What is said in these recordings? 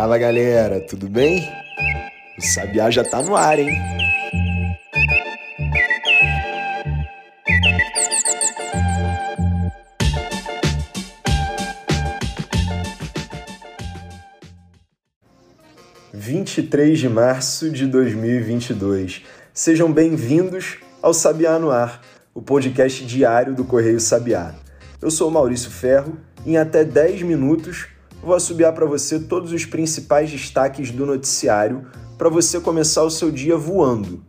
Fala galera, tudo bem? O Sabiá já tá no ar, hein? Vinte e três de março de 2022. Sejam bem-vindos ao Sabiá no Ar, o podcast diário do Correio Sabiá. Eu sou Maurício Ferro e em até 10 minutos vou assobiar para você todos os principais destaques do noticiário para você começar o seu dia voando.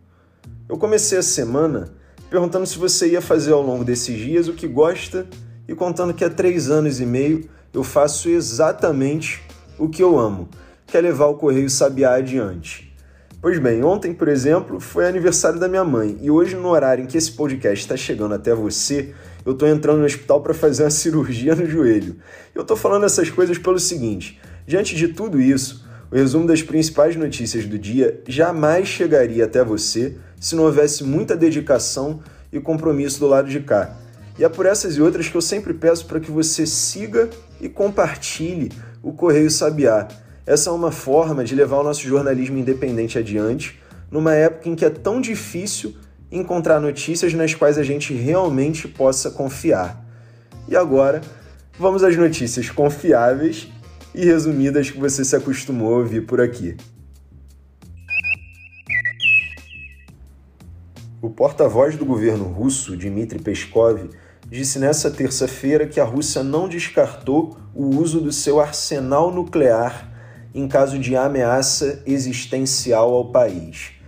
Eu comecei a semana perguntando se você ia fazer ao longo desses dias o que gosta e contando que há três anos e meio eu faço exatamente o que eu amo, que é levar o Correio Sabiá adiante. Pois bem, ontem, por exemplo, foi aniversário da minha mãe e hoje, no horário em que esse podcast está chegando até você, eu estou entrando no hospital para fazer uma cirurgia no joelho. Eu estou falando essas coisas pelo seguinte: diante de tudo isso, o resumo das principais notícias do dia jamais chegaria até você se não houvesse muita dedicação e compromisso do lado de cá. E é por essas e outras que eu sempre peço para que você siga e compartilhe o Correio Sabiá. Essa é uma forma de levar o nosso jornalismo independente adiante, numa época em que é tão difícil encontrar notícias nas quais a gente realmente possa confiar. E agora, vamos às notícias confiáveis e resumidas que você se acostumou a ouvir por aqui. O porta-voz do governo russo, Dmitry Peskov, disse nesta terça-feira que a Rússia não descartou o uso do seu arsenal nuclear em caso de ameaça existencial ao país.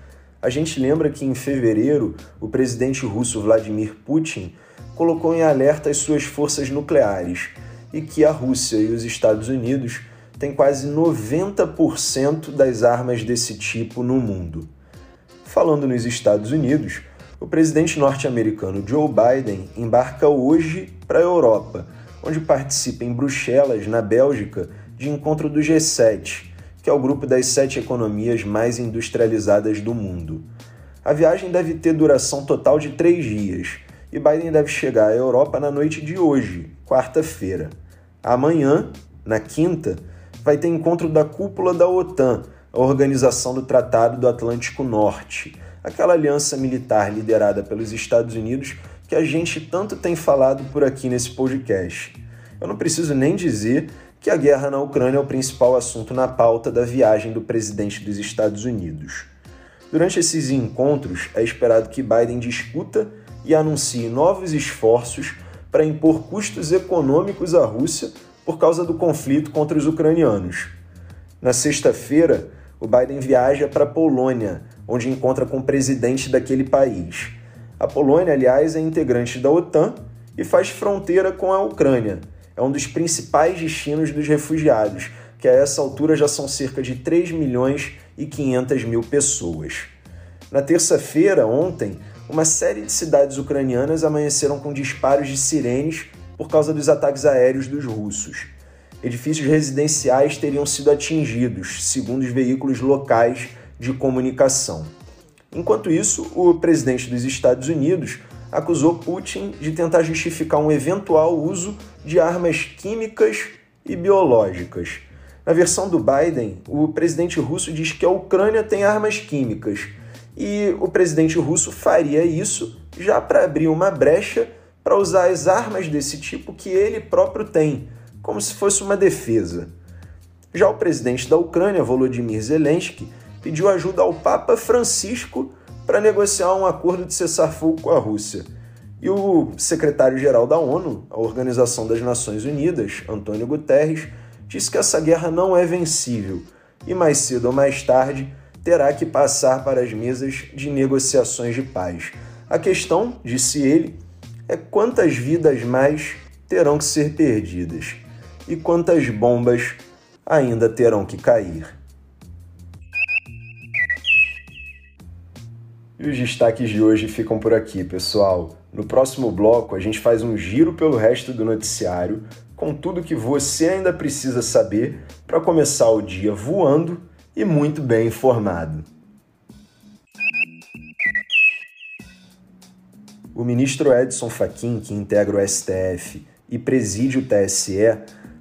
A gente lembra que em fevereiro o presidente russo Vladimir Putin colocou em alerta as suas forças nucleares e que a Rússia e os Estados Unidos têm quase 90% das armas desse tipo no mundo. Falando nos Estados Unidos, o presidente norte-americano Joe Biden embarca hoje para a Europa, onde participa em Bruxelas, na Bélgica, de encontro do G7, que é o grupo das sete economias mais industrializadas do mundo. A viagem deve ter duração total de três dias e Biden deve chegar à Europa na noite de hoje, quarta-feira. Amanhã, na quinta, vai ter encontro da cúpula da OTAN, a Organização do Tratado do Atlântico Norte, aquela aliança militar liderada pelos Estados Unidos que a gente tanto tem falado por aqui nesse podcast. Eu não preciso nem dizer que a guerra na Ucrânia é o principal assunto na pauta da viagem do presidente dos Estados Unidos. Durante esses encontros, é esperado que Biden discuta e anuncie novos esforços para impor custos econômicos à Rússia por causa do conflito contra os ucranianos. Na sexta-feira, o Biden viaja para a Polônia, onde encontra com o presidente daquele país. A Polônia, aliás, é integrante da OTAN e faz fronteira com a Ucrânia é um dos principais destinos dos refugiados, que a essa altura já são cerca de 3 milhões e 500 mil pessoas. Na terça-feira, ontem, uma série de cidades ucranianas amanheceram com disparos de sirenes por causa dos ataques aéreos dos russos. Edifícios residenciais teriam sido atingidos, segundo os veículos locais de comunicação. Enquanto isso, o presidente dos Estados Unidos acusou Putin de tentar justificar um eventual uso de armas químicas e biológicas. Na versão do Biden, o presidente russo diz que a Ucrânia tem armas químicas e o presidente russo faria isso já para abrir uma brecha para usar as armas desse tipo que ele próprio tem, como se fosse uma defesa. Já o presidente da Ucrânia, Volodymyr Zelensky, pediu ajuda ao Papa Francisco para negociar um acordo de cessar-fogo com a Rússia. E o secretário-geral da ONU, a Organização das Nações Unidas, Antônio Guterres, disse que essa guerra não é vencível e mais cedo ou mais tarde terá que passar para as mesas de negociações de paz. A questão, disse ele, é quantas vidas mais terão que ser perdidas e quantas bombas ainda terão que cair. E os destaques de hoje ficam por aqui, pessoal. No próximo bloco, a gente faz um giro pelo resto do noticiário com tudo que você ainda precisa saber para começar o dia voando e muito bem informado. O ministro Edson Fachin, que integra o STF e preside o TSE,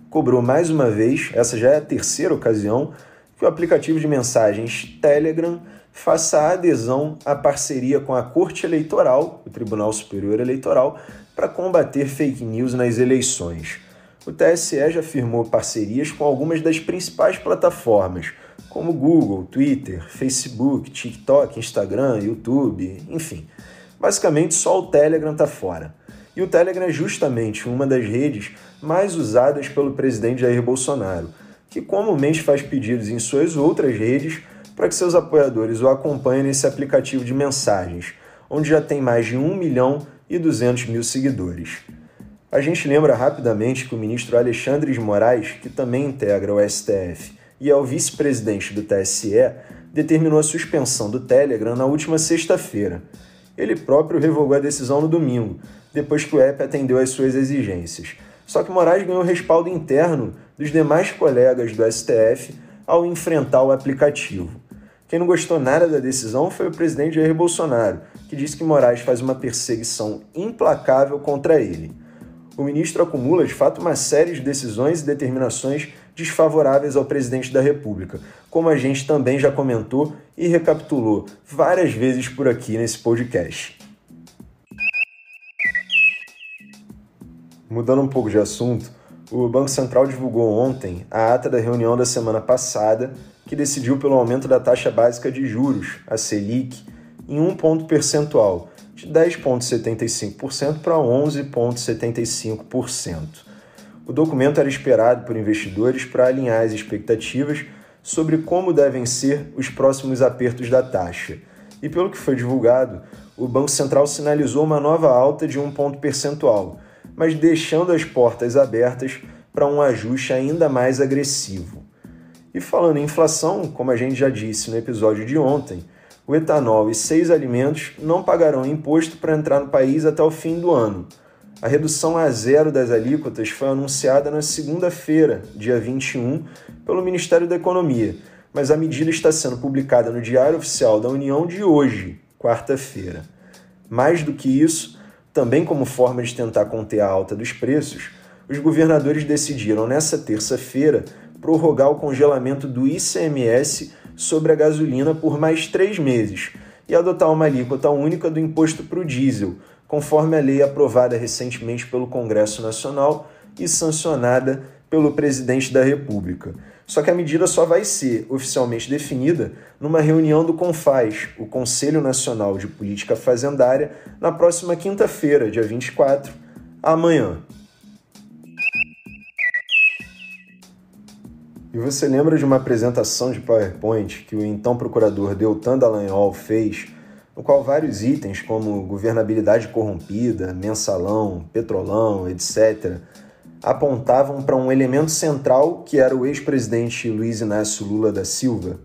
cobrou mais uma vez, essa já é a terceira ocasião, que o aplicativo de mensagens Telegram faça adesão à parceria com a Corte Eleitoral, o Tribunal Superior Eleitoral, para combater fake news nas eleições. O TSE já firmou parcerias com algumas das principais plataformas, como Google, Twitter, Facebook, TikTok, Instagram, YouTube, enfim. Basicamente, só o Telegram está fora. E o Telegram é justamente uma das redes mais usadas pelo presidente Jair Bolsonaro, que comumente faz pedidos em suas outras redes para que seus apoiadores o acompanhem nesse aplicativo de mensagens, onde já tem mais de 1 milhão e 200 mil seguidores. A gente lembra rapidamente que o ministro Alexandre de Moraes, que também integra o STF e é o vice-presidente do TSE, determinou a suspensão do Telegram na última sexta-feira. Ele próprio revogou a decisão no domingo, depois que o app atendeu às suas exigências. Só que Moraes ganhou respaldo interno dos demais colegas do STF ao enfrentar o aplicativo. Quem não gostou nada da decisão foi o presidente Jair Bolsonaro, que disse que Moraes faz uma perseguição implacável contra ele. O ministro acumula, de fato, uma série de decisões e determinações desfavoráveis ao presidente da República, como a gente também já comentou e recapitulou várias vezes por aqui nesse podcast. Mudando um pouco de assunto, o Banco Central divulgou ontem a ata da reunião da semana passada, que decidiu pelo aumento da taxa básica de juros, a Selic, em um ponto percentual, de 10,75% para 11,75%. O documento era esperado por investidores para alinhar as expectativas sobre como devem ser os próximos apertos da taxa. E pelo que foi divulgado, o Banco Central sinalizou uma nova alta de um ponto percentual, mas deixando as portas abertas para um ajuste ainda mais agressivo. E falando em inflação, como a gente já disse no episódio de ontem, o etanol e seis alimentos não pagarão imposto para entrar no país até o fim do ano. A redução a zero das alíquotas foi anunciada na segunda-feira, dia 21, pelo Ministério da Economia, mas a medida está sendo publicada no Diário Oficial da União de hoje, quarta-feira. Mais do que isso, também como forma de tentar conter a alta dos preços, os governadores decidiram nessa terça-feira prorrogar o congelamento do ICMS sobre a gasolina por mais três meses e adotar uma alíquota única do imposto para o diesel, conforme a lei aprovada recentemente pelo Congresso Nacional e sancionada pelo presidente da República. Só que a medida só vai ser oficialmente definida numa reunião do CONFAS, o Conselho Nacional de Política Fazendária, na próxima quinta-feira, dia 24, amanhã. E você lembra de uma apresentação de PowerPoint que o então procurador Deltan Dallagnol fez, no qual vários itens como governabilidade corrompida, mensalão, petrolão, etc., apontavam para um elemento central que era o ex-presidente Luiz Inácio Lula da Silva?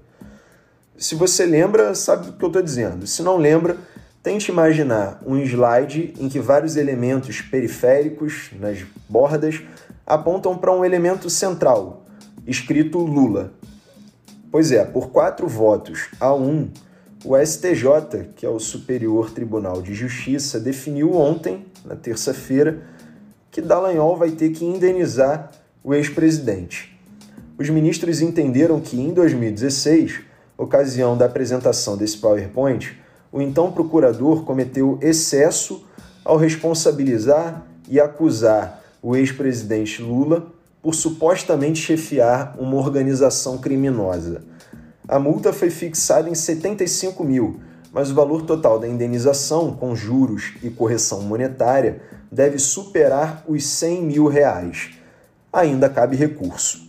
Se você lembra, sabe o que eu estou dizendo. Se não lembra, tente imaginar um slide em que vários elementos periféricos, nas bordas, apontam para um elemento central, escrito Lula. Pois é, por quatro votos a um, o STJ, que é o Superior Tribunal de Justiça, definiu ontem, na terça-feira, que Dallagnol vai ter que indenizar o ex-presidente. Os ministros entenderam que em 2016, ocasião da apresentação desse PowerPoint, o então procurador cometeu excesso ao responsabilizar e acusar o ex-presidente Lula por supostamente chefiar uma organização criminosa. A multa foi fixada em 75 mil, mas o valor total da indenização, com juros e correção monetária, deve superar os 100 mil reais. Ainda cabe recurso.